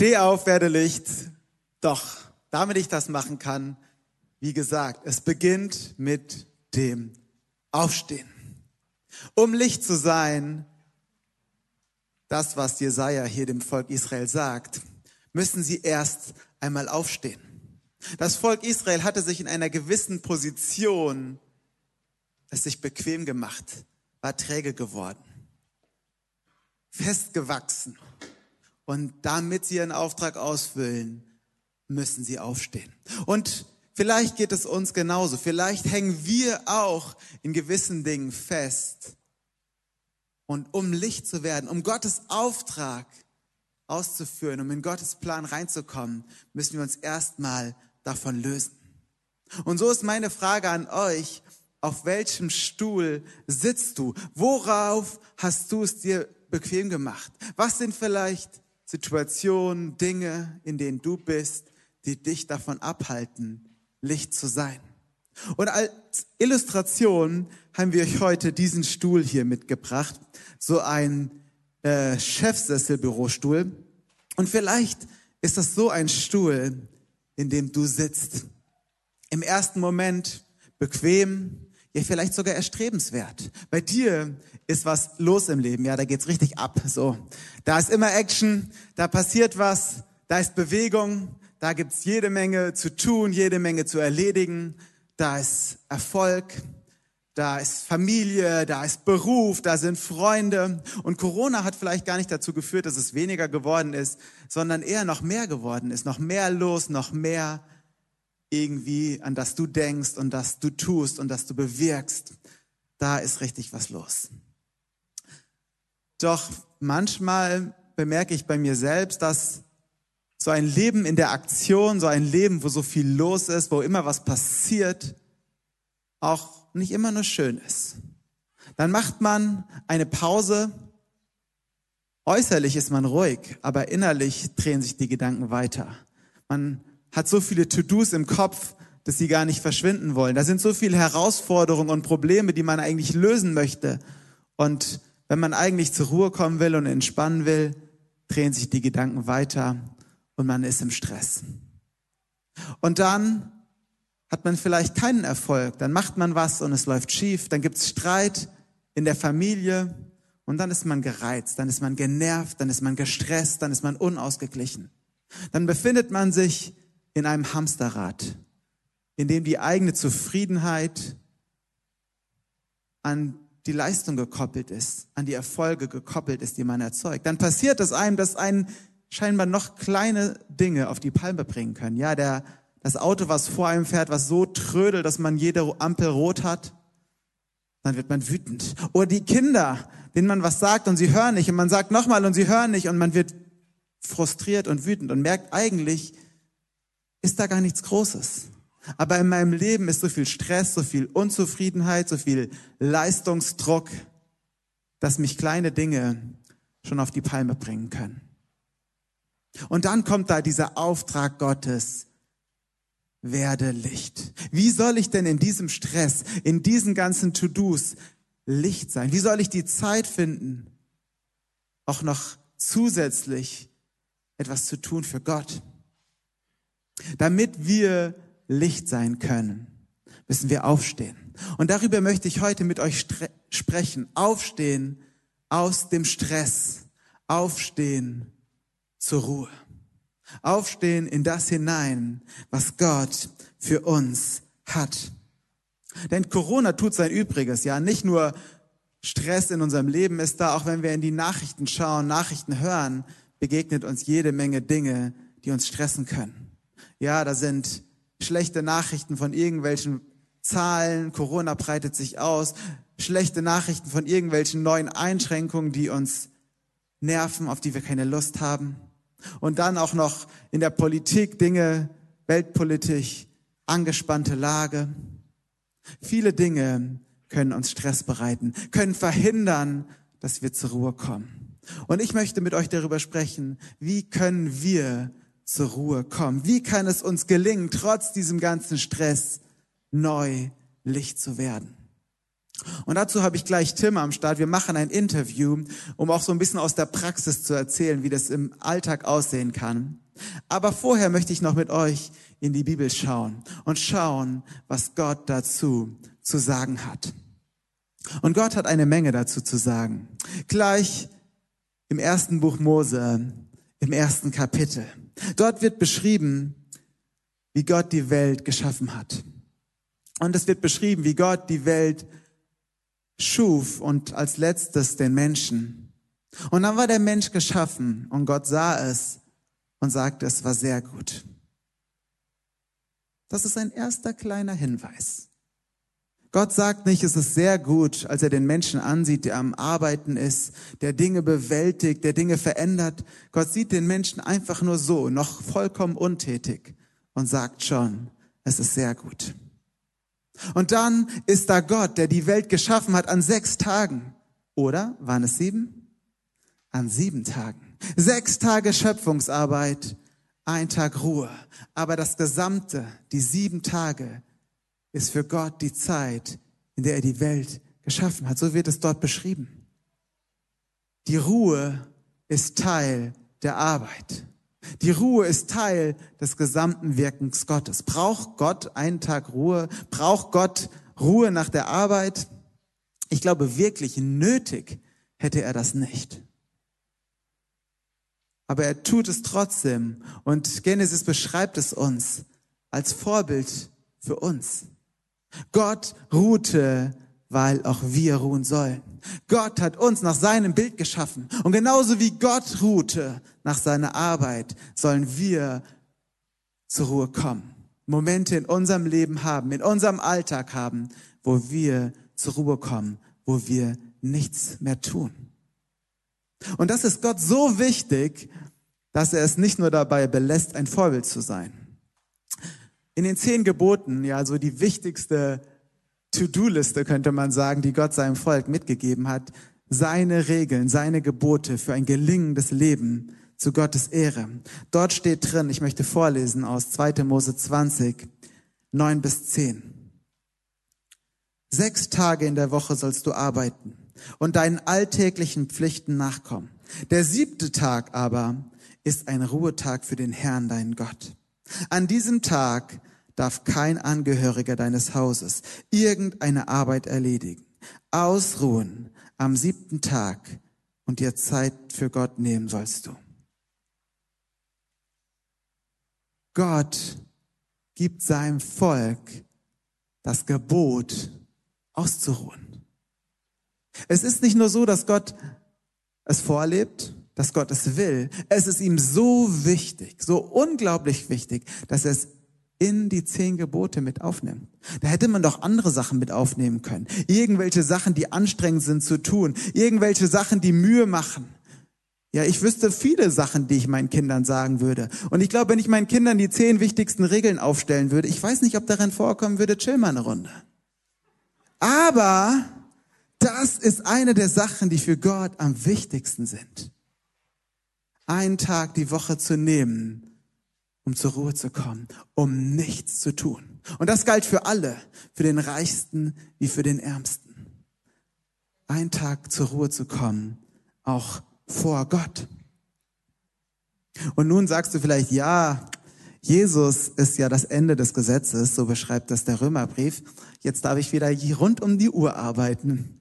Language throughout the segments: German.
Steh auf, werde Licht. Doch, damit ich das machen kann, wie gesagt, es beginnt mit dem Aufstehen. Um Licht zu sein, das, was Jesaja hier dem Volk Israel sagt, müssen sie erst einmal aufstehen. Das Volk Israel hatte sich in einer gewissen Position es sich bequem gemacht, war träge geworden, festgewachsen. Und damit sie ihren Auftrag ausfüllen, müssen sie aufstehen. Und vielleicht geht es uns genauso. Vielleicht hängen wir auch in gewissen Dingen fest. Und um Licht zu werden, um Gottes Auftrag auszuführen, um in Gottes Plan reinzukommen, müssen wir uns erstmal davon lösen. Und so ist meine Frage an euch, auf welchem Stuhl sitzt du? Worauf hast du es dir bequem gemacht? Was sind vielleicht Situationen, Dinge, in denen du bist, die dich davon abhalten, Licht zu sein? Und als Illustration haben wir euch heute diesen Stuhl hier mitgebracht, so ein äh, Chefsesselbürostuhl. Und vielleicht ist das so ein Stuhl, in dem du sitzt. Im ersten Moment bequem, ja vielleicht sogar erstrebenswert. Bei dir ist was los im Leben, ja, da geht's richtig ab, so. Da ist immer Action, da passiert was, da ist Bewegung, da gibt's jede Menge zu tun, jede Menge zu erledigen, da ist Erfolg, da ist Familie, da ist Beruf, da sind Freunde. Und Corona hat vielleicht gar nicht dazu geführt, dass es weniger geworden ist, sondern eher noch mehr geworden ist, noch mehr los, noch mehr irgendwie, an das du denkst und das du tust und das du bewirkst, da ist richtig was los. Doch manchmal bemerke ich bei mir selbst, dass so ein Leben in der Aktion, so ein Leben, wo so viel los ist, wo immer was passiert, auch nicht immer nur schön ist. Dann macht man eine Pause. Äußerlich ist man ruhig, aber innerlich drehen sich die Gedanken weiter. Man hat so viele To-Dos im Kopf, dass sie gar nicht verschwinden wollen. Da sind so viele Herausforderungen und Probleme, die man eigentlich lösen möchte. Und wenn man eigentlich zur Ruhe kommen will und entspannen will, drehen sich die Gedanken weiter und man ist im Stress. Und dann hat man vielleicht keinen Erfolg, dann macht man was und es läuft schief, dann gibt's Streit in der Familie und dann ist man gereizt, dann ist man genervt, dann ist man gestresst, dann ist man unausgeglichen. Dann befindet man sich in einem Hamsterrad, in dem die eigene Zufriedenheit an die Leistung gekoppelt ist, an die Erfolge gekoppelt ist, die man erzeugt. Dann passiert es einem, dass einen scheinbar noch kleine Dinge auf die Palme bringen können. Ja, der, das Auto, was vor einem fährt, was so trödelt, dass man jede Ampel rot hat, dann wird man wütend. Oder die Kinder, denen man was sagt und sie hören nicht und man sagt nochmal und sie hören nicht und man wird frustriert und wütend und merkt eigentlich, ist da gar nichts Großes. Aber in meinem Leben ist so viel Stress, so viel Unzufriedenheit, so viel Leistungsdruck, dass mich kleine Dinge schon auf die Palme bringen können. Und dann kommt da dieser Auftrag Gottes, werde Licht. Wie soll ich denn in diesem Stress, in diesen ganzen To-Dos Licht sein? Wie soll ich die Zeit finden, auch noch zusätzlich etwas zu tun für Gott? Damit wir Licht sein können, müssen wir aufstehen. Und darüber möchte ich heute mit euch sprechen. Aufstehen aus dem Stress. Aufstehen zur Ruhe. Aufstehen in das hinein, was Gott für uns hat. Denn Corona tut sein Übriges, ja. Nicht nur Stress in unserem Leben ist da, auch wenn wir in die Nachrichten schauen, Nachrichten hören, begegnet uns jede Menge Dinge, die uns stressen können. Ja, da sind schlechte Nachrichten von irgendwelchen Zahlen, Corona breitet sich aus, schlechte Nachrichten von irgendwelchen neuen Einschränkungen, die uns nerven, auf die wir keine Lust haben. Und dann auch noch in der Politik Dinge, Weltpolitik, angespannte Lage. Viele Dinge können uns Stress bereiten, können verhindern, dass wir zur Ruhe kommen. Und ich möchte mit euch darüber sprechen, wie können wir zur Ruhe kommen? Wie kann es uns gelingen, trotz diesem ganzen Stress neu Licht zu werden? Und dazu habe ich gleich Tim am Start. Wir machen ein Interview, um auch so ein bisschen aus der Praxis zu erzählen, wie das im Alltag aussehen kann. Aber vorher möchte ich noch mit euch in die Bibel schauen und schauen, was Gott dazu zu sagen hat. Und Gott hat eine Menge dazu zu sagen. Gleich im ersten Buch Mose, im ersten Kapitel. Dort wird beschrieben, wie Gott die Welt geschaffen hat. Und es wird beschrieben, wie Gott die Welt schuf und als letztes den Menschen. Und dann war der Mensch geschaffen und Gott sah es und sagte, es war sehr gut. Das ist ein erster kleiner Hinweis. Gott sagt nicht, es ist sehr gut, als er den Menschen ansieht, der am Arbeiten ist, der Dinge bewältigt, der Dinge verändert. Gott sieht den Menschen einfach nur so, noch vollkommen untätig und sagt schon, es ist sehr gut. Und dann ist da Gott, der die Welt geschaffen hat an sechs Tagen. Oder waren es sieben? An sieben Tagen. Sechs Tage Schöpfungsarbeit, ein Tag Ruhe. Aber das Gesamte, die sieben Tage, ist für Gott die Zeit, in der er die Welt geschaffen hat. So wird es dort beschrieben. Die Ruhe ist Teil der Arbeit. Die Ruhe ist Teil des gesamten Wirkens Gottes. Braucht Gott einen Tag Ruhe? Braucht Gott Ruhe nach der Arbeit? Ich glaube, wirklich nötig hätte er das nicht. Aber er tut es trotzdem. Und Genesis beschreibt es uns als Vorbild für uns. Gott ruhte, weil auch wir ruhen sollen. Gott hat uns nach seinem Bild geschaffen. Und genauso wie Gott ruhte nach seiner Arbeit, sollen wir zur Ruhe kommen. Momente in unserem Leben haben, in unserem Alltag haben, wo wir zur Ruhe kommen, wo wir nichts mehr tun. Und das ist Gott so wichtig, dass er es nicht nur dabei belässt, ein Vorbild zu sein. In den zehn Geboten, ja, so die wichtigste To-Do-Liste könnte man sagen, die Gott seinem Volk mitgegeben hat, seine Regeln, seine Gebote für ein gelingendes Leben zu Gottes Ehre. Dort steht drin, ich möchte vorlesen aus 2. Mose 20, 9 bis 10. Sechs Tage in der Woche sollst du arbeiten und deinen alltäglichen Pflichten nachkommen. Der siebte Tag aber ist ein Ruhetag für den Herrn, deinen Gott. An diesem Tag darf kein Angehöriger deines Hauses irgendeine Arbeit erledigen. Ausruhen am siebten Tag und dir Zeit für Gott nehmen sollst du. Gott gibt seinem Volk das Gebot, auszuruhen. Es ist nicht nur so, dass Gott es vorlebt, dass Gott es will. Es ist ihm so wichtig, so unglaublich wichtig, dass er es in die zehn Gebote mit aufnimmt. Da hätte man doch andere Sachen mit aufnehmen können. Irgendwelche Sachen, die anstrengend sind zu tun. Irgendwelche Sachen, die Mühe machen. Ja, ich wüsste viele Sachen, die ich meinen Kindern sagen würde. Und ich glaube, wenn ich meinen Kindern die zehn wichtigsten Regeln aufstellen würde, ich weiß nicht, ob darin vorkommen würde, chill mal eine Runde. Aber das ist eine der Sachen, die für Gott am wichtigsten sind einen Tag die Woche zu nehmen, um zur Ruhe zu kommen, um nichts zu tun. Und das galt für alle, für den Reichsten wie für den Ärmsten. Einen Tag zur Ruhe zu kommen, auch vor Gott. Und nun sagst du vielleicht, ja, Jesus ist ja das Ende des Gesetzes, so beschreibt das der Römerbrief. Jetzt darf ich wieder rund um die Uhr arbeiten.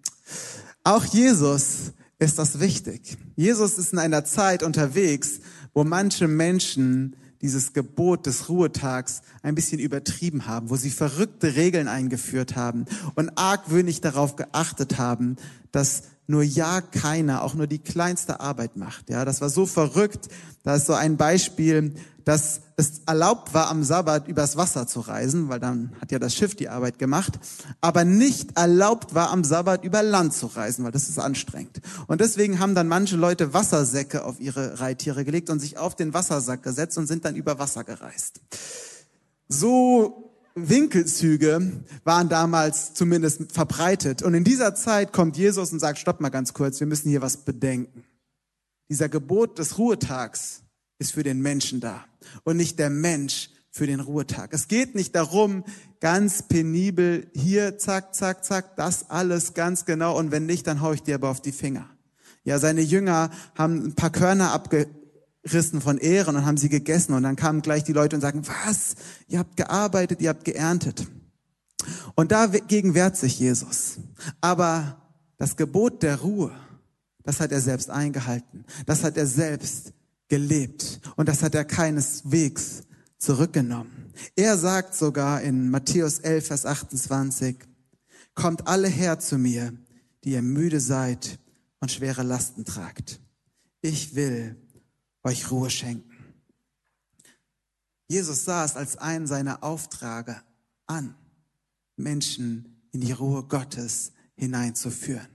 Auch Jesus ist das wichtig. Jesus ist in einer Zeit unterwegs, wo manche Menschen dieses Gebot des Ruhetags ein bisschen übertrieben haben, wo sie verrückte Regeln eingeführt haben und argwöhnig darauf geachtet haben, dass nur ja keiner auch nur die kleinste Arbeit macht. Ja, das war so verrückt. Da ist so ein Beispiel, dass es erlaubt war, am Sabbat übers Wasser zu reisen, weil dann hat ja das Schiff die Arbeit gemacht, aber nicht erlaubt war, am Sabbat über Land zu reisen, weil das ist anstrengend. Und deswegen haben dann manche Leute Wassersäcke auf ihre Reittiere gelegt und sich auf den Wassersack gesetzt und sind dann über Wasser gereist. So Winkelzüge waren damals zumindest verbreitet. Und in dieser Zeit kommt Jesus und sagt, stopp mal ganz kurz, wir müssen hier was bedenken. Dieser Gebot des Ruhetags ist für den Menschen da und nicht der Mensch für den Ruhetag. Es geht nicht darum, ganz penibel hier, zack, zack, zack, das alles ganz genau und wenn nicht, dann hau ich dir aber auf die Finger. Ja, seine Jünger haben ein paar Körner abgerissen von Ehren und haben sie gegessen und dann kamen gleich die Leute und sagen, was? Ihr habt gearbeitet, ihr habt geerntet. Und dagegen wehrt sich Jesus. Aber das Gebot der Ruhe, das hat er selbst eingehalten. Das hat er selbst gelebt. Und das hat er keineswegs zurückgenommen. Er sagt sogar in Matthäus 11, Vers 28, Kommt alle her zu mir, die ihr müde seid und schwere Lasten tragt. Ich will euch Ruhe schenken. Jesus sah es als einen seiner Auftrage an, Menschen in die Ruhe Gottes hineinzuführen.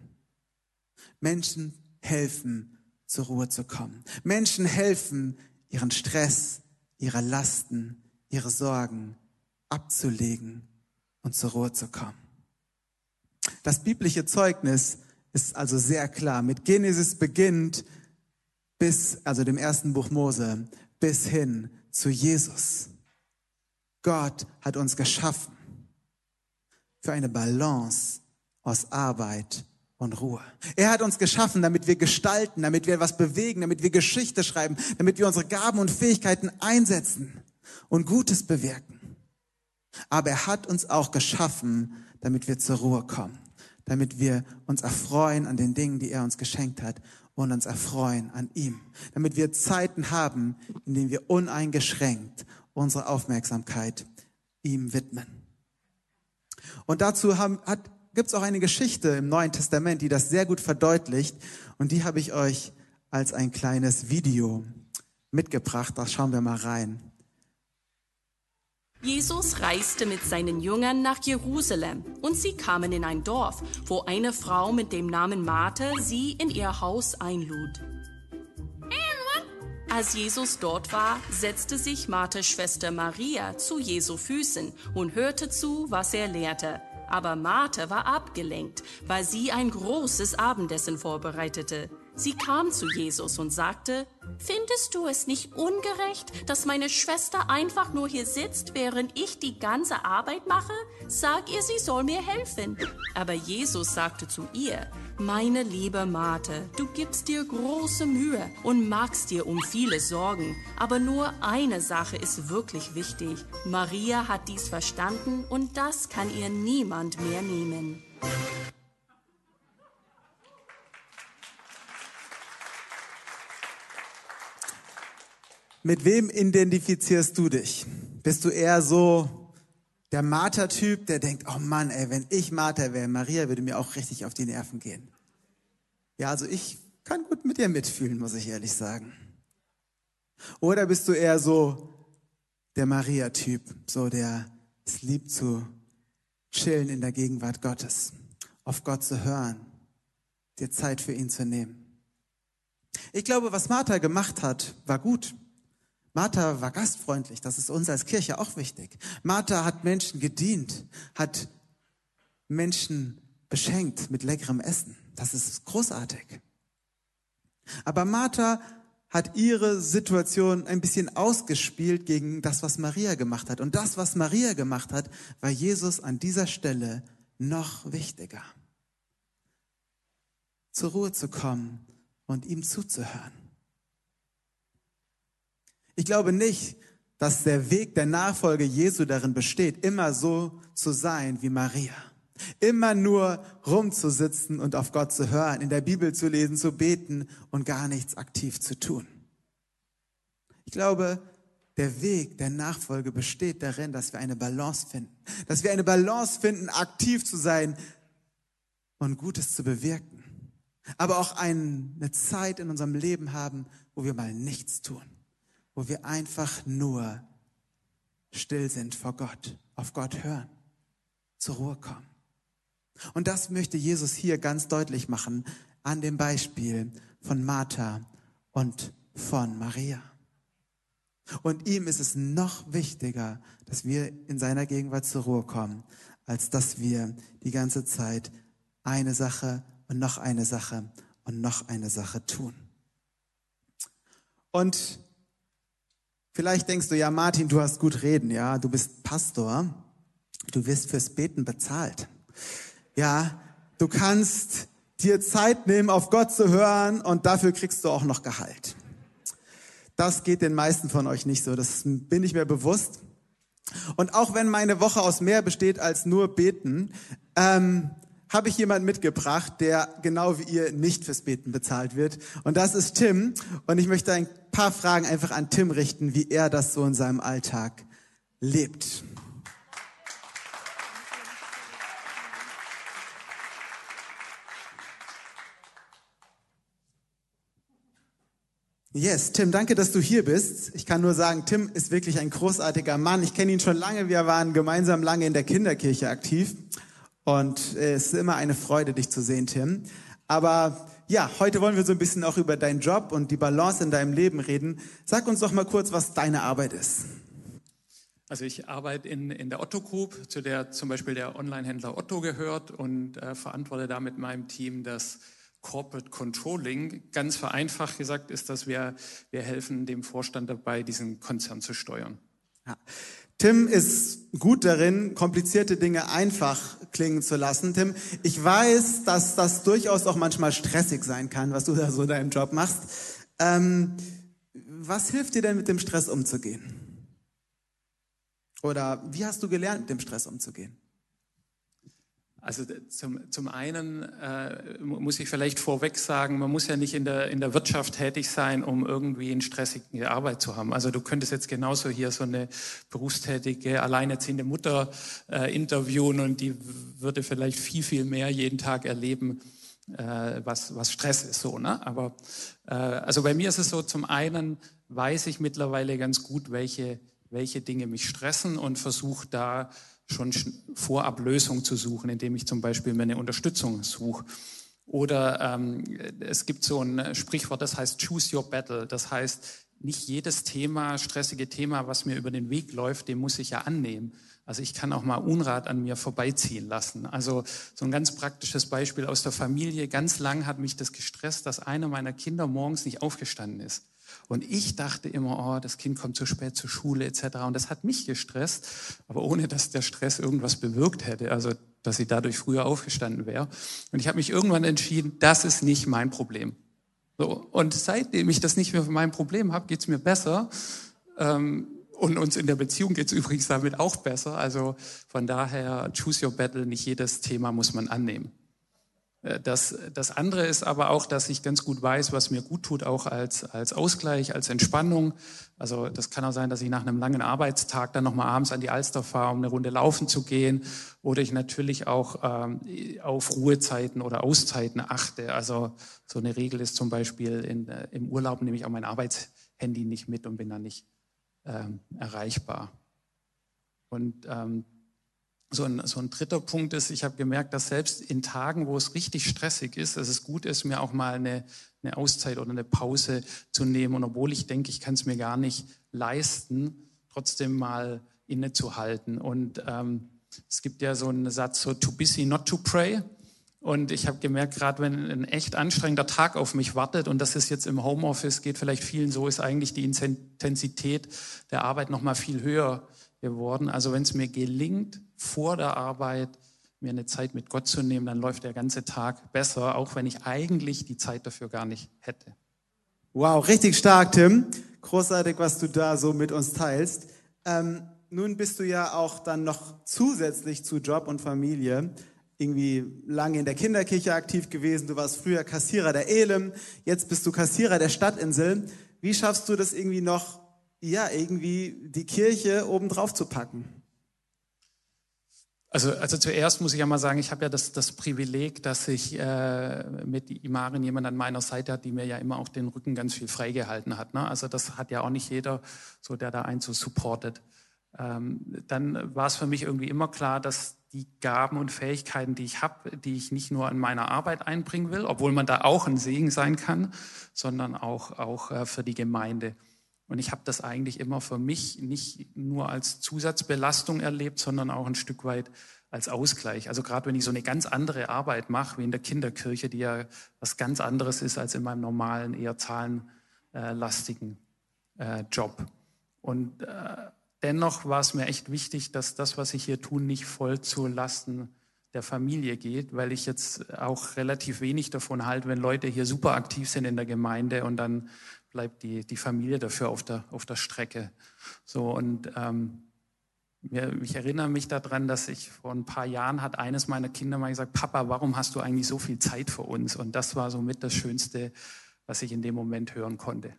Menschen helfen, zur Ruhe zu kommen. Menschen helfen, ihren Stress, ihre Lasten, ihre Sorgen abzulegen und zur Ruhe zu kommen. Das biblische Zeugnis ist also sehr klar. Mit Genesis beginnt bis, also dem ersten Buch Mose, bis hin zu Jesus. Gott hat uns geschaffen für eine Balance aus Arbeit und Ruhe. Er hat uns geschaffen, damit wir gestalten, damit wir was bewegen, damit wir Geschichte schreiben, damit wir unsere Gaben und Fähigkeiten einsetzen und Gutes bewirken. Aber er hat uns auch geschaffen, damit wir zur Ruhe kommen, damit wir uns erfreuen an den Dingen, die er uns geschenkt hat und uns erfreuen an ihm, damit wir Zeiten haben, in denen wir uneingeschränkt unsere Aufmerksamkeit ihm widmen. Und dazu gibt es auch eine Geschichte im Neuen Testament, die das sehr gut verdeutlicht. Und die habe ich euch als ein kleines Video mitgebracht. Da schauen wir mal rein. Jesus reiste mit seinen Jüngern nach Jerusalem und sie kamen in ein Dorf, wo eine Frau mit dem Namen Martha sie in ihr Haus einlud. Als Jesus dort war, setzte sich Marthas Schwester Maria zu Jesu Füßen und hörte zu, was er lehrte. Aber Martha war abgelenkt, weil sie ein großes Abendessen vorbereitete. Sie kam zu Jesus und sagte, Findest du es nicht ungerecht, dass meine Schwester einfach nur hier sitzt, während ich die ganze Arbeit mache? Sag ihr, sie soll mir helfen. Aber Jesus sagte zu ihr, meine liebe Mate, du gibst dir große Mühe und magst dir um viele Sorgen, aber nur eine Sache ist wirklich wichtig. Maria hat dies verstanden und das kann ihr niemand mehr nehmen. Mit wem identifizierst du dich? Bist du eher so der Martha-Typ, der denkt, oh Mann, ey, wenn ich Martha wäre, Maria würde mir auch richtig auf die Nerven gehen. Ja, also ich kann gut mit dir mitfühlen, muss ich ehrlich sagen. Oder bist du eher so der Maria-Typ, so der es liebt zu chillen in der Gegenwart Gottes, auf Gott zu hören, dir Zeit für ihn zu nehmen. Ich glaube, was Martha gemacht hat, war gut. Martha war gastfreundlich, das ist uns als Kirche auch wichtig. Martha hat Menschen gedient, hat Menschen beschenkt mit leckerem Essen. Das ist großartig. Aber Martha hat ihre Situation ein bisschen ausgespielt gegen das, was Maria gemacht hat. Und das, was Maria gemacht hat, war Jesus an dieser Stelle noch wichtiger. Zur Ruhe zu kommen und ihm zuzuhören. Ich glaube nicht, dass der Weg der Nachfolge Jesu darin besteht, immer so zu sein wie Maria. Immer nur rumzusitzen und auf Gott zu hören, in der Bibel zu lesen, zu beten und gar nichts aktiv zu tun. Ich glaube, der Weg der Nachfolge besteht darin, dass wir eine Balance finden. Dass wir eine Balance finden, aktiv zu sein und Gutes zu bewirken. Aber auch eine Zeit in unserem Leben haben, wo wir mal nichts tun wo wir einfach nur still sind vor Gott, auf Gott hören, zur Ruhe kommen. Und das möchte Jesus hier ganz deutlich machen an dem Beispiel von Martha und von Maria. Und ihm ist es noch wichtiger, dass wir in seiner Gegenwart zur Ruhe kommen, als dass wir die ganze Zeit eine Sache und noch eine Sache und noch eine Sache tun. Und Vielleicht denkst du, ja, Martin, du hast gut reden, ja, du bist Pastor, du wirst fürs Beten bezahlt. Ja, du kannst dir Zeit nehmen, auf Gott zu hören und dafür kriegst du auch noch Gehalt. Das geht den meisten von euch nicht so, das bin ich mir bewusst. Und auch wenn meine Woche aus mehr besteht als nur Beten, ähm, habe ich jemanden mitgebracht, der genau wie ihr nicht fürs Beten bezahlt wird. Und das ist Tim. Und ich möchte ein paar Fragen einfach an Tim richten, wie er das so in seinem Alltag lebt. Yes, Tim, danke, dass du hier bist. Ich kann nur sagen, Tim ist wirklich ein großartiger Mann. Ich kenne ihn schon lange. Wir waren gemeinsam lange in der Kinderkirche aktiv. Und es ist immer eine Freude, dich zu sehen, Tim. Aber ja, heute wollen wir so ein bisschen auch über deinen Job und die Balance in deinem Leben reden. Sag uns doch mal kurz, was deine Arbeit ist. Also ich arbeite in, in der Otto Group, zu der zum Beispiel der Online-Händler Otto gehört und äh, verantworte da mit meinem Team das Corporate Controlling. Ganz vereinfacht gesagt ist, dass wir, wir helfen dem Vorstand dabei, diesen Konzern zu steuern. Ja. Tim ist gut darin, komplizierte Dinge einfach klingen zu lassen. Tim, ich weiß, dass das durchaus auch manchmal stressig sein kann, was du da so in deinem Job machst. Ähm, was hilft dir denn, mit dem Stress umzugehen? Oder wie hast du gelernt, mit dem Stress umzugehen? Also zum, zum einen äh, muss ich vielleicht vorweg sagen, man muss ja nicht in der, in der Wirtschaft tätig sein, um irgendwie eine stressige Arbeit zu haben. Also du könntest jetzt genauso hier so eine berufstätige, alleinerziehende Mutter äh, interviewen und die würde vielleicht viel, viel mehr jeden Tag erleben, äh, was, was Stress ist. So, ne? Aber äh, also bei mir ist es so, zum einen weiß ich mittlerweile ganz gut, welche, welche Dinge mich stressen und versuche da schon vorab Lösungen zu suchen, indem ich zum Beispiel mir eine Unterstützung suche. Oder ähm, es gibt so ein Sprichwort, das heißt Choose Your Battle. Das heißt, nicht jedes Thema, stressige Thema, was mir über den Weg läuft, dem muss ich ja annehmen. Also ich kann auch mal Unrat an mir vorbeiziehen lassen. Also so ein ganz praktisches Beispiel aus der Familie. Ganz lang hat mich das gestresst, dass einer meiner Kinder morgens nicht aufgestanden ist. Und ich dachte immer, oh, das Kind kommt zu spät zur Schule etc. Und das hat mich gestresst, aber ohne dass der Stress irgendwas bewirkt hätte, also dass sie dadurch früher aufgestanden wäre. Und ich habe mich irgendwann entschieden, das ist nicht mein Problem. So, und seitdem ich das nicht mehr mein Problem habe, geht's mir besser. Ähm, und uns in der Beziehung geht's übrigens damit auch besser. Also von daher, choose your battle, nicht jedes Thema muss man annehmen. Äh, das, das andere ist aber auch, dass ich ganz gut weiß, was mir gut tut, auch als, als Ausgleich, als Entspannung. Also das kann auch sein, dass ich nach einem langen Arbeitstag dann nochmal abends an die Alster fahre, um eine Runde laufen zu gehen. Oder ich natürlich auch ähm, auf Ruhezeiten oder Auszeiten achte. Also so eine Regel ist zum Beispiel in, äh, im Urlaub nehme ich auch mein Arbeitshandy nicht mit und bin dann nicht ähm, erreichbar. Und ähm, so ein, so ein dritter Punkt ist, ich habe gemerkt, dass selbst in Tagen, wo es richtig stressig ist, dass es gut ist, mir auch mal eine, eine Auszeit oder eine Pause zu nehmen. Und obwohl ich denke, ich kann es mir gar nicht leisten, trotzdem mal innezuhalten. Und ähm, es gibt ja so einen Satz, so too busy not to pray. Und ich habe gemerkt, gerade wenn ein echt anstrengender Tag auf mich wartet, und das ist jetzt im Homeoffice, geht vielleicht vielen so, ist eigentlich die Intensität der Arbeit noch mal viel höher geworden. Also wenn es mir gelingt, vor der Arbeit mir eine Zeit mit Gott zu nehmen, dann läuft der ganze Tag besser, auch wenn ich eigentlich die Zeit dafür gar nicht hätte. Wow, richtig stark, Tim. Großartig, was du da so mit uns teilst. Ähm, nun bist du ja auch dann noch zusätzlich zu Job und Familie irgendwie lange in der Kinderkirche aktiv gewesen. Du warst früher Kassierer der Elem, jetzt bist du Kassierer der Stadtinsel. Wie schaffst du das irgendwie noch, ja, irgendwie die Kirche obendrauf zu packen? Also, also zuerst muss ich ja mal sagen, ich habe ja das, das Privileg, dass ich äh, mit Imarin jemand an meiner Seite hat, die mir ja immer auch den Rücken ganz viel freigehalten hat. Ne? Also das hat ja auch nicht jeder, so der da einen so supportet. Ähm, dann war es für mich irgendwie immer klar, dass die Gaben und Fähigkeiten, die ich habe, die ich nicht nur in meiner Arbeit einbringen will, obwohl man da auch ein Segen sein kann, sondern auch, auch äh, für die Gemeinde. Und ich habe das eigentlich immer für mich nicht nur als Zusatzbelastung erlebt, sondern auch ein Stück weit als Ausgleich. Also gerade wenn ich so eine ganz andere Arbeit mache, wie in der Kinderkirche, die ja was ganz anderes ist als in meinem normalen, eher zahlenlastigen äh, Job. Und äh, dennoch war es mir echt wichtig, dass das, was ich hier tue, nicht voll zu Lasten der Familie geht, weil ich jetzt auch relativ wenig davon halte, wenn Leute hier super aktiv sind in der Gemeinde und dann bleibt die, die Familie dafür auf der, auf der Strecke. So und ähm, ich erinnere mich daran, dass ich vor ein paar Jahren hat eines meiner Kinder mal gesagt, Papa, warum hast du eigentlich so viel Zeit für uns? Und das war somit das Schönste, was ich in dem Moment hören konnte.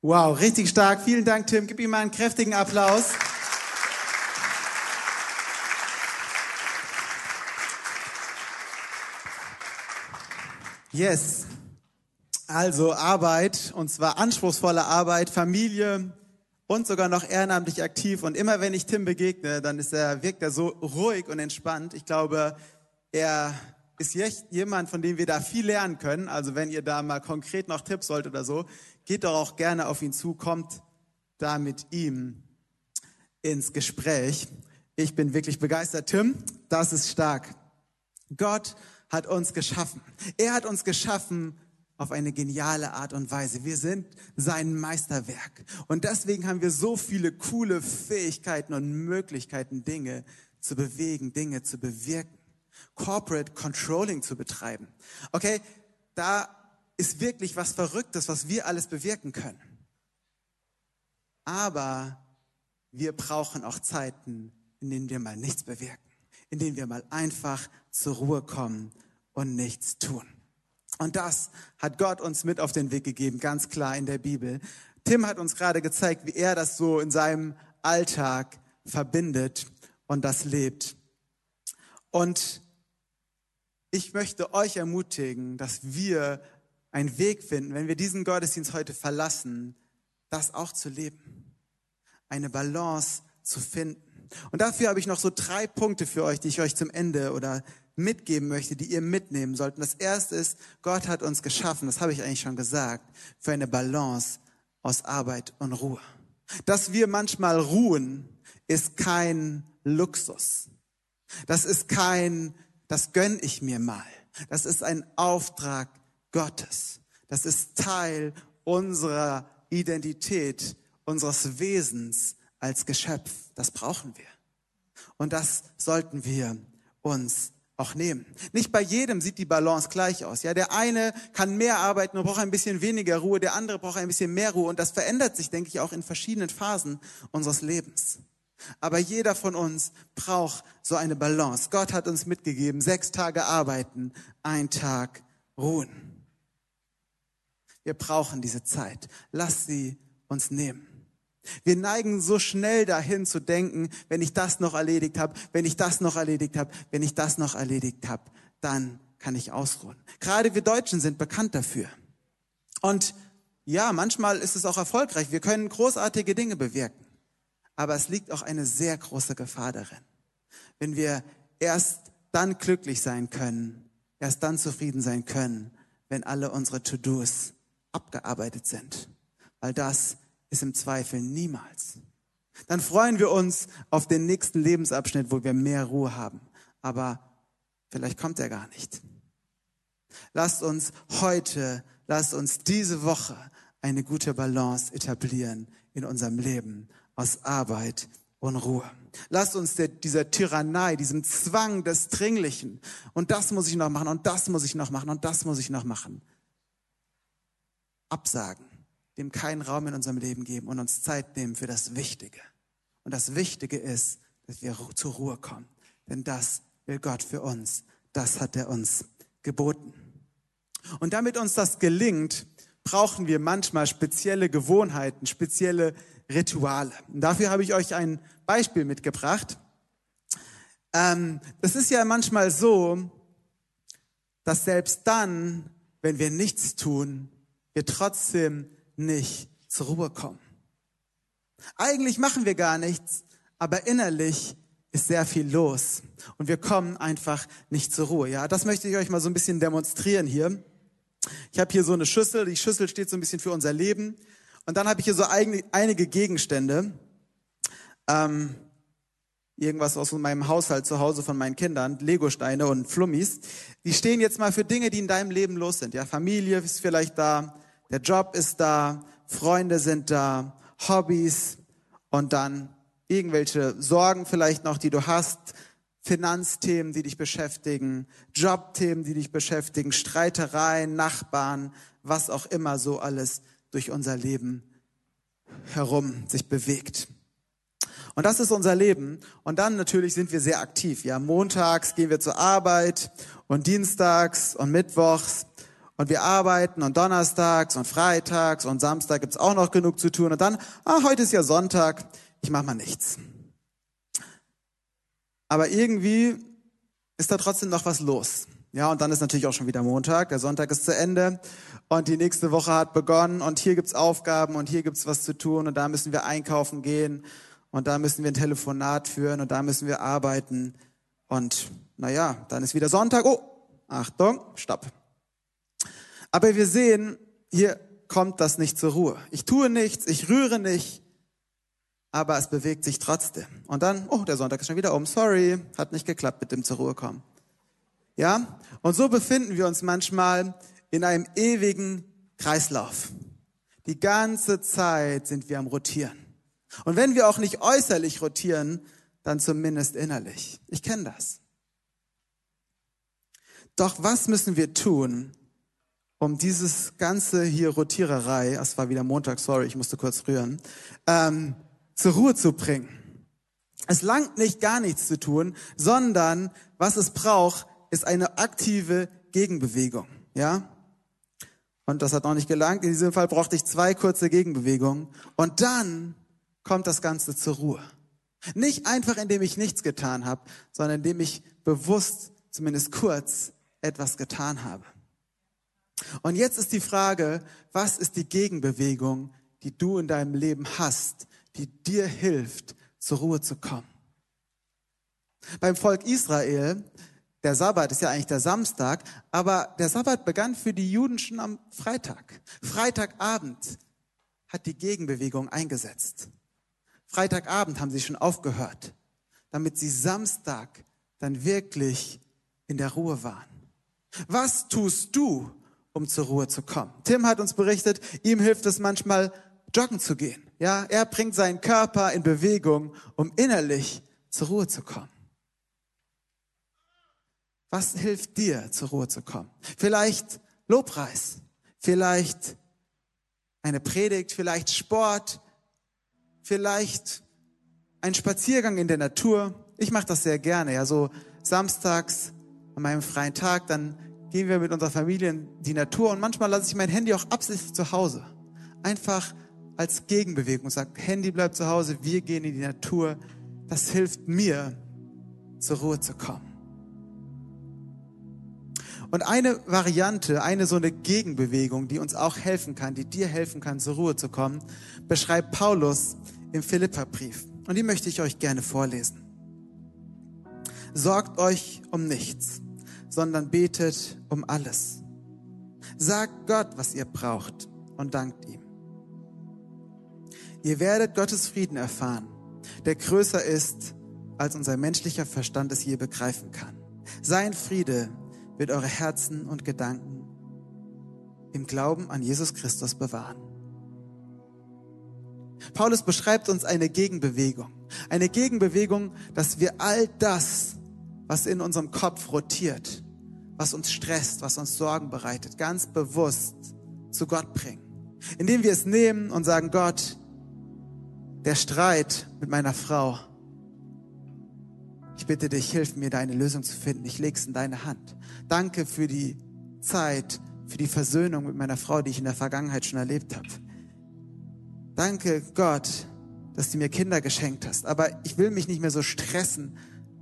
Wow, richtig stark. Vielen Dank, Tim. Gib ihm mal einen kräftigen Applaus. Yes. Also Arbeit, und zwar anspruchsvolle Arbeit, Familie und sogar noch ehrenamtlich aktiv. Und immer wenn ich Tim begegne, dann ist er, wirkt er so ruhig und entspannt. Ich glaube, er ist jemand, von dem wir da viel lernen können. Also wenn ihr da mal konkret noch Tipps wollt oder so, geht doch auch gerne auf ihn zu, kommt da mit ihm ins Gespräch. Ich bin wirklich begeistert. Tim, das ist stark. Gott hat uns geschaffen. Er hat uns geschaffen auf eine geniale Art und Weise. Wir sind sein Meisterwerk. Und deswegen haben wir so viele coole Fähigkeiten und Möglichkeiten, Dinge zu bewegen, Dinge zu bewirken. Corporate Controlling zu betreiben. Okay, da ist wirklich was Verrücktes, was wir alles bewirken können. Aber wir brauchen auch Zeiten, in denen wir mal nichts bewirken, in denen wir mal einfach zur Ruhe kommen und nichts tun. Und das hat Gott uns mit auf den Weg gegeben, ganz klar in der Bibel. Tim hat uns gerade gezeigt, wie er das so in seinem Alltag verbindet und das lebt. Und ich möchte euch ermutigen, dass wir einen Weg finden, wenn wir diesen Gottesdienst heute verlassen, das auch zu leben. Eine Balance zu finden. Und dafür habe ich noch so drei Punkte für euch, die ich euch zum Ende oder mitgeben möchte, die ihr mitnehmen sollten. Das erste ist, Gott hat uns geschaffen, das habe ich eigentlich schon gesagt, für eine Balance aus Arbeit und Ruhe. Dass wir manchmal ruhen, ist kein Luxus. Das ist kein das gönn ich mir mal. Das ist ein Auftrag Gottes. Das ist Teil unserer Identität, unseres Wesens als Geschöpf. Das brauchen wir. Und das sollten wir uns auch nehmen. Nicht bei jedem sieht die Balance gleich aus. Ja, der eine kann mehr arbeiten und braucht ein bisschen weniger Ruhe, der andere braucht ein bisschen mehr Ruhe und das verändert sich, denke ich, auch in verschiedenen Phasen unseres Lebens. Aber jeder von uns braucht so eine Balance. Gott hat uns mitgegeben, sechs Tage arbeiten, ein Tag ruhen. Wir brauchen diese Zeit. Lass sie uns nehmen. Wir neigen so schnell dahin zu denken, wenn ich das noch erledigt habe, wenn ich das noch erledigt habe, wenn ich das noch erledigt habe, dann kann ich ausruhen. Gerade wir Deutschen sind bekannt dafür. Und ja, manchmal ist es auch erfolgreich. Wir können großartige Dinge bewirken. Aber es liegt auch eine sehr große Gefahr darin. Wenn wir erst dann glücklich sein können, erst dann zufrieden sein können, wenn alle unsere To-Dos abgearbeitet sind. Weil das ist im Zweifel niemals. Dann freuen wir uns auf den nächsten Lebensabschnitt, wo wir mehr Ruhe haben. Aber vielleicht kommt er gar nicht. Lasst uns heute, lasst uns diese Woche eine gute Balance etablieren in unserem Leben aus Arbeit und Ruhe. Lasst uns der, dieser Tyrannei, diesem Zwang des Dringlichen und das muss ich noch machen und das muss ich noch machen und das muss ich noch machen, absagen, dem keinen Raum in unserem Leben geben und uns Zeit nehmen für das Wichtige. Und das Wichtige ist, dass wir zur Ruhe kommen. Denn das will Gott für uns. Das hat er uns geboten. Und damit uns das gelingt, brauchen wir manchmal spezielle Gewohnheiten, spezielle Rituale. Und dafür habe ich euch ein Beispiel mitgebracht. Ähm, das ist ja manchmal so, dass selbst dann, wenn wir nichts tun, wir trotzdem nicht zur Ruhe kommen. Eigentlich machen wir gar nichts, aber innerlich ist sehr viel los und wir kommen einfach nicht zur Ruhe. Ja, das möchte ich euch mal so ein bisschen demonstrieren hier. Ich habe hier so eine Schüssel, die Schüssel steht so ein bisschen für unser Leben. Und dann habe ich hier so einige Gegenstände. Ähm, irgendwas aus meinem Haushalt zu Hause von meinen Kindern, Legosteine und Flummis. Die stehen jetzt mal für Dinge, die in deinem Leben los sind. Ja, Familie ist vielleicht da, der Job ist da, Freunde sind da, Hobbys, und dann irgendwelche Sorgen vielleicht noch, die du hast, Finanzthemen, die dich beschäftigen, Jobthemen, die dich beschäftigen, Streitereien, Nachbarn, was auch immer so alles durch unser Leben herum sich bewegt. Und das ist unser Leben. Und dann natürlich sind wir sehr aktiv. Ja, montags gehen wir zur Arbeit und dienstags und mittwochs und wir arbeiten und donnerstags und freitags und Samstag gibt's auch noch genug zu tun. Und dann, ah, heute ist ja Sonntag, ich mache mal nichts. Aber irgendwie ist da trotzdem noch was los. Ja, und dann ist natürlich auch schon wieder Montag, der Sonntag ist zu Ende und die nächste Woche hat begonnen und hier gibt's Aufgaben und hier gibt's was zu tun und da müssen wir einkaufen gehen und da müssen wir ein Telefonat führen und da müssen wir arbeiten und naja, dann ist wieder Sonntag. Oh, Achtung, stopp. Aber wir sehen, hier kommt das nicht zur Ruhe. Ich tue nichts, ich rühre nicht, aber es bewegt sich trotzdem. Und dann, oh, der Sonntag ist schon wieder um, sorry, hat nicht geklappt mit dem zur Ruhe kommen. Ja? Und so befinden wir uns manchmal in einem ewigen Kreislauf. Die ganze Zeit sind wir am Rotieren. Und wenn wir auch nicht äußerlich rotieren, dann zumindest innerlich. Ich kenne das. Doch was müssen wir tun, um dieses ganze hier Rotiererei, es war wieder Montag, sorry, ich musste kurz rühren, ähm, zur Ruhe zu bringen. Es langt nicht gar nichts zu tun, sondern was es braucht, ist eine aktive Gegenbewegung, ja? Und das hat noch nicht gelangt. In diesem Fall brauchte ich zwei kurze Gegenbewegungen. Und dann kommt das Ganze zur Ruhe. Nicht einfach, indem ich nichts getan habe, sondern indem ich bewusst, zumindest kurz, etwas getan habe. Und jetzt ist die Frage, was ist die Gegenbewegung, die du in deinem Leben hast, die dir hilft, zur Ruhe zu kommen? Beim Volk Israel, der Sabbat ist ja eigentlich der Samstag, aber der Sabbat begann für die Juden schon am Freitag. Freitagabend hat die Gegenbewegung eingesetzt. Freitagabend haben sie schon aufgehört, damit sie Samstag dann wirklich in der Ruhe waren. Was tust du, um zur Ruhe zu kommen. Tim hat uns berichtet, ihm hilft es manchmal, joggen zu gehen. Ja, er bringt seinen Körper in Bewegung, um innerlich zur Ruhe zu kommen. Was hilft dir, zur Ruhe zu kommen? Vielleicht Lobpreis, vielleicht eine Predigt, vielleicht Sport, vielleicht ein Spaziergang in der Natur. Ich mache das sehr gerne, ja, so samstags an meinem freien Tag, dann gehen wir mit unserer Familie in die Natur und manchmal lasse ich mein Handy auch absichtlich zu Hause. Einfach als Gegenbewegung sage, Handy bleibt zu Hause, wir gehen in die Natur. Das hilft mir, zur Ruhe zu kommen. Und eine Variante, eine so eine Gegenbewegung, die uns auch helfen kann, die dir helfen kann, zur Ruhe zu kommen, beschreibt Paulus im Philipperbrief. Und die möchte ich euch gerne vorlesen. Sorgt euch um nichts sondern betet um alles. Sagt Gott, was ihr braucht und dankt ihm. Ihr werdet Gottes Frieden erfahren, der größer ist, als unser menschlicher Verstand es je begreifen kann. Sein Friede wird eure Herzen und Gedanken im Glauben an Jesus Christus bewahren. Paulus beschreibt uns eine Gegenbewegung. Eine Gegenbewegung, dass wir all das, was in unserem Kopf rotiert, was uns stresst, was uns Sorgen bereitet, ganz bewusst zu Gott bringen. Indem wir es nehmen und sagen, Gott, der Streit mit meiner Frau, ich bitte dich, hilf mir, deine Lösung zu finden. Ich leg's in deine Hand. Danke für die Zeit, für die Versöhnung mit meiner Frau, die ich in der Vergangenheit schon erlebt habe. Danke, Gott, dass du mir Kinder geschenkt hast. Aber ich will mich nicht mehr so stressen,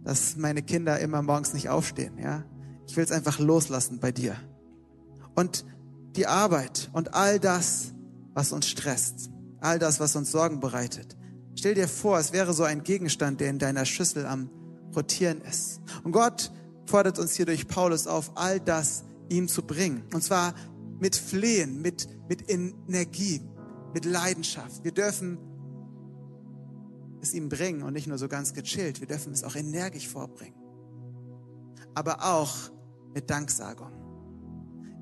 dass meine Kinder immer morgens nicht aufstehen, ja. Ich will es einfach loslassen bei dir. Und die Arbeit und all das, was uns stresst, all das, was uns Sorgen bereitet. Stell dir vor, es wäre so ein Gegenstand, der in deiner Schüssel am Rotieren ist. Und Gott fordert uns hier durch Paulus auf, all das ihm zu bringen. Und zwar mit Flehen, mit, mit Energie, mit Leidenschaft. Wir dürfen es ihm bringen und nicht nur so ganz gechillt, wir dürfen es auch energisch vorbringen. Aber auch mit Danksagung.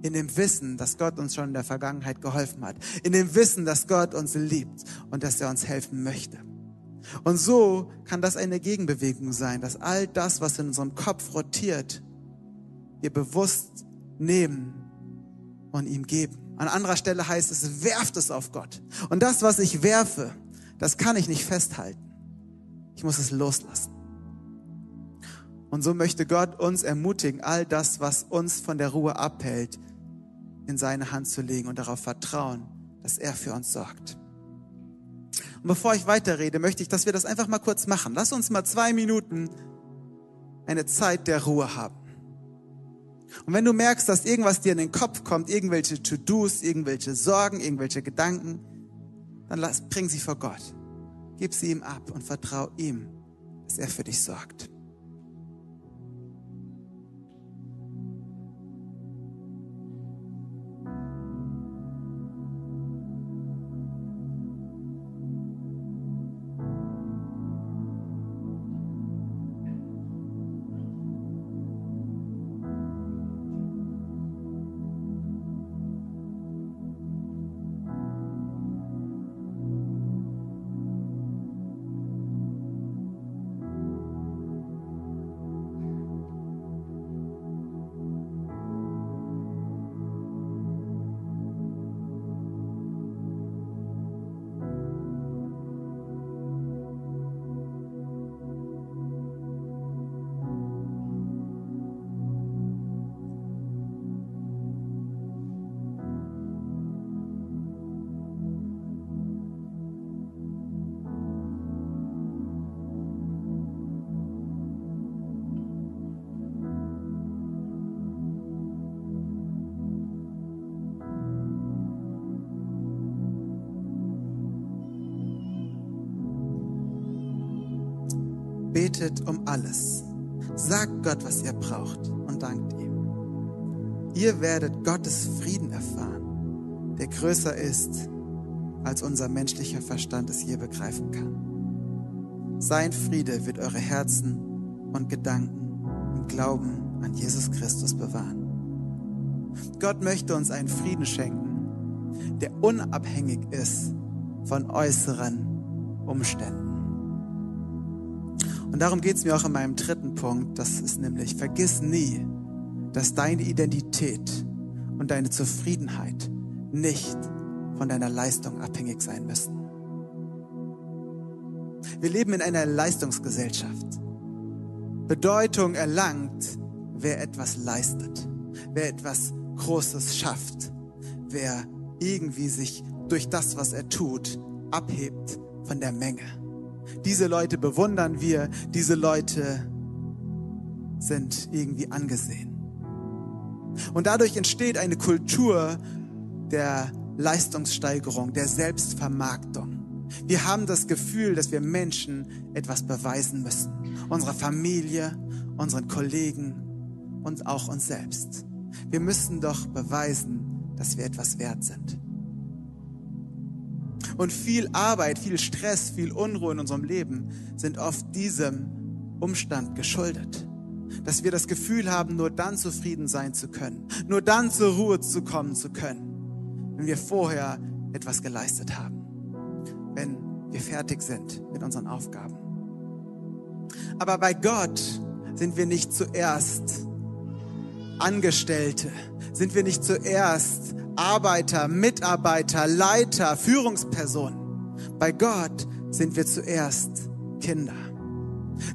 In dem Wissen, dass Gott uns schon in der Vergangenheit geholfen hat. In dem Wissen, dass Gott uns liebt und dass er uns helfen möchte. Und so kann das eine Gegenbewegung sein, dass all das, was in unserem Kopf rotiert, wir bewusst nehmen und ihm geben. An anderer Stelle heißt es, werft es auf Gott. Und das, was ich werfe, das kann ich nicht festhalten. Ich muss es loslassen. Und so möchte Gott uns ermutigen, all das, was uns von der Ruhe abhält, in seine Hand zu legen und darauf vertrauen, dass er für uns sorgt. Und bevor ich weiterrede, möchte ich, dass wir das einfach mal kurz machen. Lass uns mal zwei Minuten eine Zeit der Ruhe haben. Und wenn du merkst, dass irgendwas dir in den Kopf kommt, irgendwelche To-Dos, irgendwelche Sorgen, irgendwelche Gedanken, dann lass, bring sie vor Gott. Gib sie ihm ab und vertrau ihm, dass er für dich sorgt. Betet um alles. Sagt Gott, was ihr braucht und dankt ihm. Ihr werdet Gottes Frieden erfahren, der größer ist, als unser menschlicher Verstand es je begreifen kann. Sein Friede wird eure Herzen und Gedanken im Glauben an Jesus Christus bewahren. Gott möchte uns einen Frieden schenken, der unabhängig ist von äußeren Umständen. Und darum geht es mir auch in meinem dritten Punkt. Das ist nämlich, vergiss nie, dass deine Identität und deine Zufriedenheit nicht von deiner Leistung abhängig sein müssen. Wir leben in einer Leistungsgesellschaft. Bedeutung erlangt, wer etwas leistet, wer etwas Großes schafft, wer irgendwie sich durch das, was er tut, abhebt von der Menge. Diese Leute bewundern wir, diese Leute sind irgendwie angesehen. Und dadurch entsteht eine Kultur der Leistungssteigerung, der Selbstvermarktung. Wir haben das Gefühl, dass wir Menschen etwas beweisen müssen. Unserer Familie, unseren Kollegen und auch uns selbst. Wir müssen doch beweisen, dass wir etwas wert sind. Und viel Arbeit, viel Stress, viel Unruhe in unserem Leben sind oft diesem Umstand geschuldet. Dass wir das Gefühl haben, nur dann zufrieden sein zu können, nur dann zur Ruhe zu kommen zu können, wenn wir vorher etwas geleistet haben, wenn wir fertig sind mit unseren Aufgaben. Aber bei Gott sind wir nicht zuerst Angestellte, sind wir nicht zuerst Arbeiter, Mitarbeiter, Leiter, Führungspersonen. Bei Gott sind wir zuerst Kinder.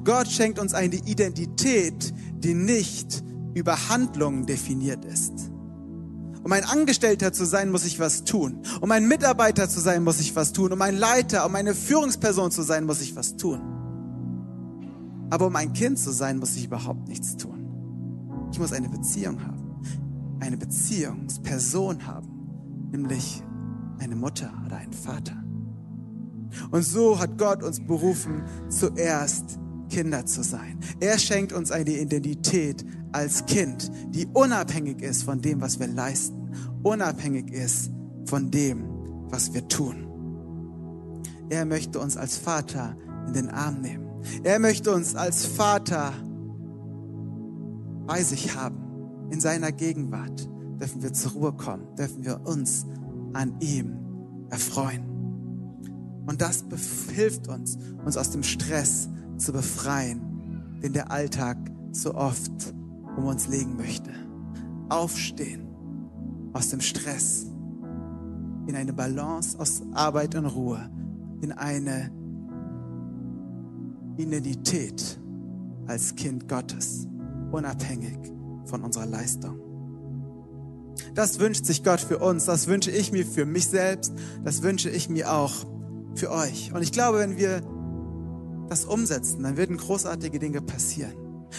Gott schenkt uns eine Identität, die nicht über Handlungen definiert ist. Um ein Angestellter zu sein, muss ich was tun. Um ein Mitarbeiter zu sein, muss ich was tun. Um ein Leiter, um eine Führungsperson zu sein, muss ich was tun. Aber um ein Kind zu sein, muss ich überhaupt nichts tun. Ich muss eine Beziehung haben eine Beziehungsperson haben, nämlich eine Mutter oder einen Vater. Und so hat Gott uns berufen, zuerst Kinder zu sein. Er schenkt uns eine Identität als Kind, die unabhängig ist von dem, was wir leisten, unabhängig ist von dem, was wir tun. Er möchte uns als Vater in den Arm nehmen. Er möchte uns als Vater bei sich haben in seiner Gegenwart dürfen wir zur Ruhe kommen, dürfen wir uns an ihm erfreuen. Und das hilft uns, uns aus dem Stress zu befreien, den der Alltag so oft um uns legen möchte. Aufstehen aus dem Stress in eine Balance aus Arbeit und Ruhe, in eine Identität als Kind Gottes, unabhängig von unserer Leistung. Das wünscht sich Gott für uns, das wünsche ich mir für mich selbst, das wünsche ich mir auch für euch. Und ich glaube, wenn wir das umsetzen, dann werden großartige Dinge passieren.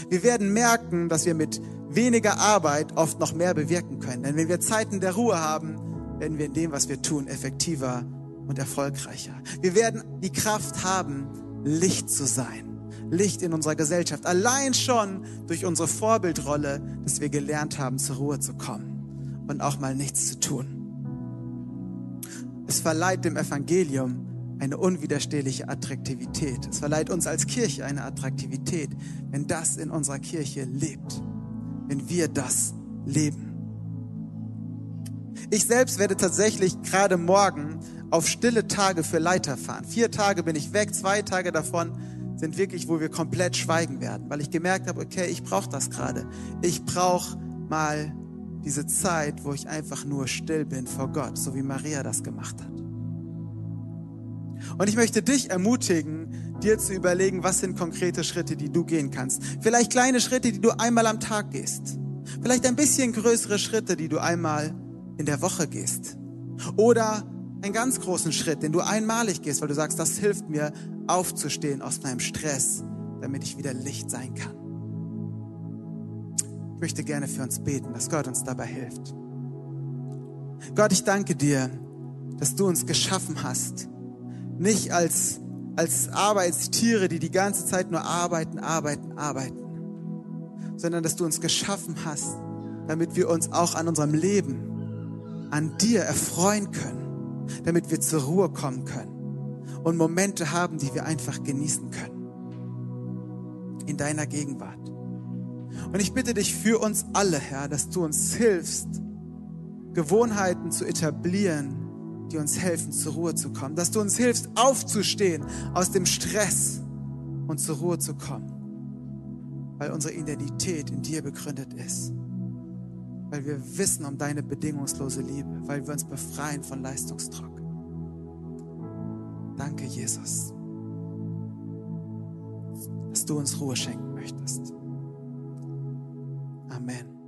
Wir werden merken, dass wir mit weniger Arbeit oft noch mehr bewirken können. Denn wenn wir Zeiten der Ruhe haben, werden wir in dem, was wir tun, effektiver und erfolgreicher. Wir werden die Kraft haben, Licht zu sein. Licht in unserer Gesellschaft. Allein schon durch unsere Vorbildrolle, dass wir gelernt haben, zur Ruhe zu kommen und auch mal nichts zu tun. Es verleiht dem Evangelium eine unwiderstehliche Attraktivität. Es verleiht uns als Kirche eine Attraktivität, wenn das in unserer Kirche lebt, wenn wir das leben. Ich selbst werde tatsächlich gerade morgen auf stille Tage für Leiter fahren. Vier Tage bin ich weg, zwei Tage davon sind wirklich, wo wir komplett schweigen werden, weil ich gemerkt habe, okay, ich brauche das gerade. Ich brauche mal diese Zeit, wo ich einfach nur still bin vor Gott, so wie Maria das gemacht hat. Und ich möchte dich ermutigen, dir zu überlegen, was sind konkrete Schritte, die du gehen kannst. Vielleicht kleine Schritte, die du einmal am Tag gehst. Vielleicht ein bisschen größere Schritte, die du einmal in der Woche gehst. Oder einen ganz großen Schritt, den du einmalig gehst, weil du sagst, das hilft mir aufzustehen aus meinem Stress, damit ich wieder Licht sein kann. Ich möchte gerne für uns beten, dass Gott uns dabei hilft. Gott, ich danke dir, dass du uns geschaffen hast, nicht als, als Arbeitstiere, die die ganze Zeit nur arbeiten, arbeiten, arbeiten, sondern dass du uns geschaffen hast, damit wir uns auch an unserem Leben, an dir erfreuen können, damit wir zur Ruhe kommen können und Momente haben, die wir einfach genießen können. In deiner Gegenwart. Und ich bitte dich für uns alle, Herr, dass du uns hilfst, Gewohnheiten zu etablieren, die uns helfen, zur Ruhe zu kommen. Dass du uns hilfst, aufzustehen aus dem Stress und zur Ruhe zu kommen. Weil unsere Identität in dir begründet ist. Weil wir wissen um deine bedingungslose Liebe. Weil wir uns befreien von Leistungsdruck. Danke, Jesus, dass du uns Ruhe schenken möchtest. Amen.